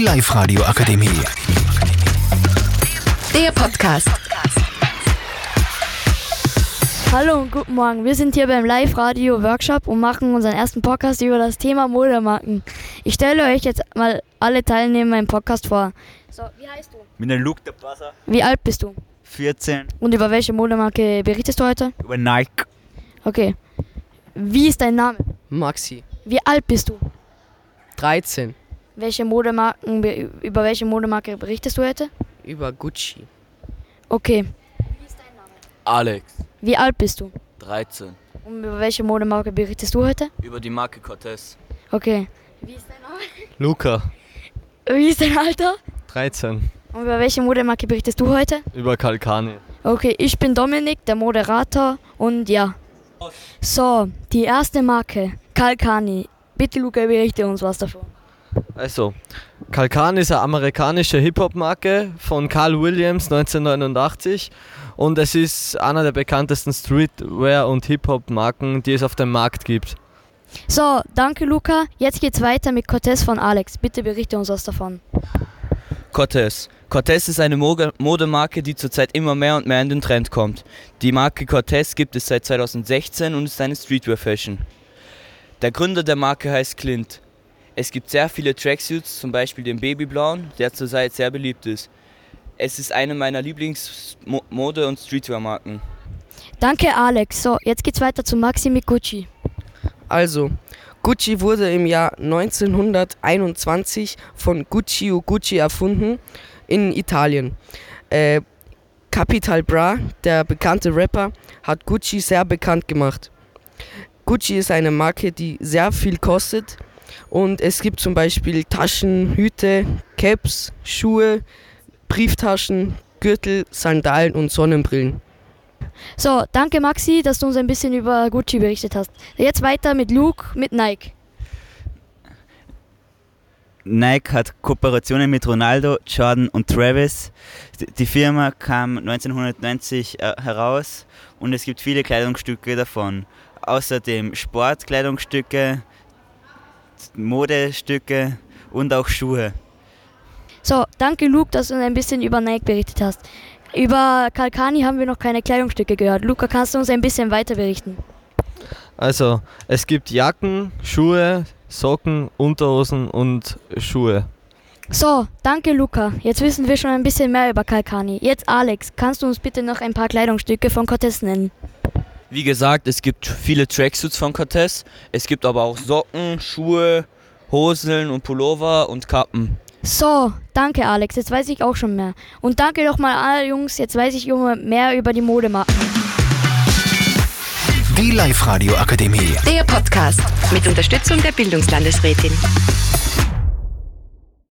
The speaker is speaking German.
Die Live-Radio Akademie. Der Podcast. Hallo und guten Morgen. Wir sind hier beim Live-Radio-Workshop und machen unseren ersten Podcast über das Thema Modemarken. Ich stelle euch jetzt mal alle Teilnehmer im Podcast vor. So, wie heißt du? Mit dem Look der Passer. Wie alt bist du? 14 Und über welche Modemarke berichtest du heute? über Nike. Okay. Wie ist dein Name? Maxi, Wie alt bist du? 13, Welche Modemarken, be- über welche Modemarke berichtest du heute? über Gucci. Okay. Alex, Wie alt bist du? 13. Und über welche Modemarke berichtest du heute? Über die Marke Cortez. Okay. Wie ist dein Name? Luca, Wie ist dein Alter? 13, Und über welche Modemarke berichtest du heute? über Kalkani. Okay, ich bin Dominik, der Moderator und ja. So, die erste Marke, Kalkani. Bitte Luca, berichte uns was davon. Also, Kalkani ist eine amerikanische Hip-Hop-Marke von Carl Williams 1989 und es ist einer der bekanntesten Streetwear- und Hip-Hop-Marken, die es auf dem Markt gibt. So, danke Luca. Jetzt geht's weiter mit Cortez von Alex. Bitte berichte uns was davon. Cortez. Cortez ist eine Modemarke, die zurzeit immer mehr und mehr in den Trend kommt. Die Marke Cortez gibt es seit 2016 und ist eine Streetwear-Fashion. Der Gründer der Marke heißt Clint. Es gibt sehr viele Tracksuits, zum Beispiel den Babyblauen, der zurzeit sehr beliebt ist. Es ist eine meiner Lieblings-Mode- und Streetwear-Marken. Danke Alex. So, jetzt geht's weiter zu Maxi mit Gucci. Also, Gucci wurde im Jahr 1921 von Guccio Gucci erfunden in Italien. Äh, Capital Bra, der bekannte Rapper, hat Gucci sehr bekannt gemacht. Gucci ist eine Marke, die sehr viel kostet und es gibt zum Beispiel Taschen, Hüte, Caps, Schuhe, Brieftaschen, Gürtel, Sandalen und Sonnenbrillen. So, danke Maxi, dass du uns ein bisschen über Gucci berichtet hast. Jetzt weiter mit Luke mit Nike. Nike hat Kooperationen mit Ronaldo, Jordan und Travis. Die- Firma kam 1990 äh, heraus und es gibt viele Kleidungsstücke davon. Außerdem Sportkleidungsstücke, Modestücke und auch Schuhe. So, danke Luke, dass du uns ein bisschen über Nike berichtet hast. Über Kalkani haben wir noch keine Kleidungsstücke gehört. Luca, kannst du uns ein bisschen weiter berichten? Also, es gibt Jacken, Schuhe, Socken, Unterhosen und Schuhe. So, danke Luca. Jetzt wissen wir schon ein bisschen mehr über Kalkani. Jetzt Alex, kannst du uns bitte noch ein paar Kleidungsstücke von Cortez nennen? Wie gesagt, es gibt viele Tracksuits von Cortez. Es gibt aber auch Socken, Schuhe, Hosen und Pullover und Kappen. So, danke Alex, jetzt weiß ich auch schon mehr. Und danke nochmal alle Jungs, jetzt weiß ich immer mehr über die Modemarken. Die Live-Radio Akademie. Der Podcast mit Unterstützung der Bildungslandesrätin.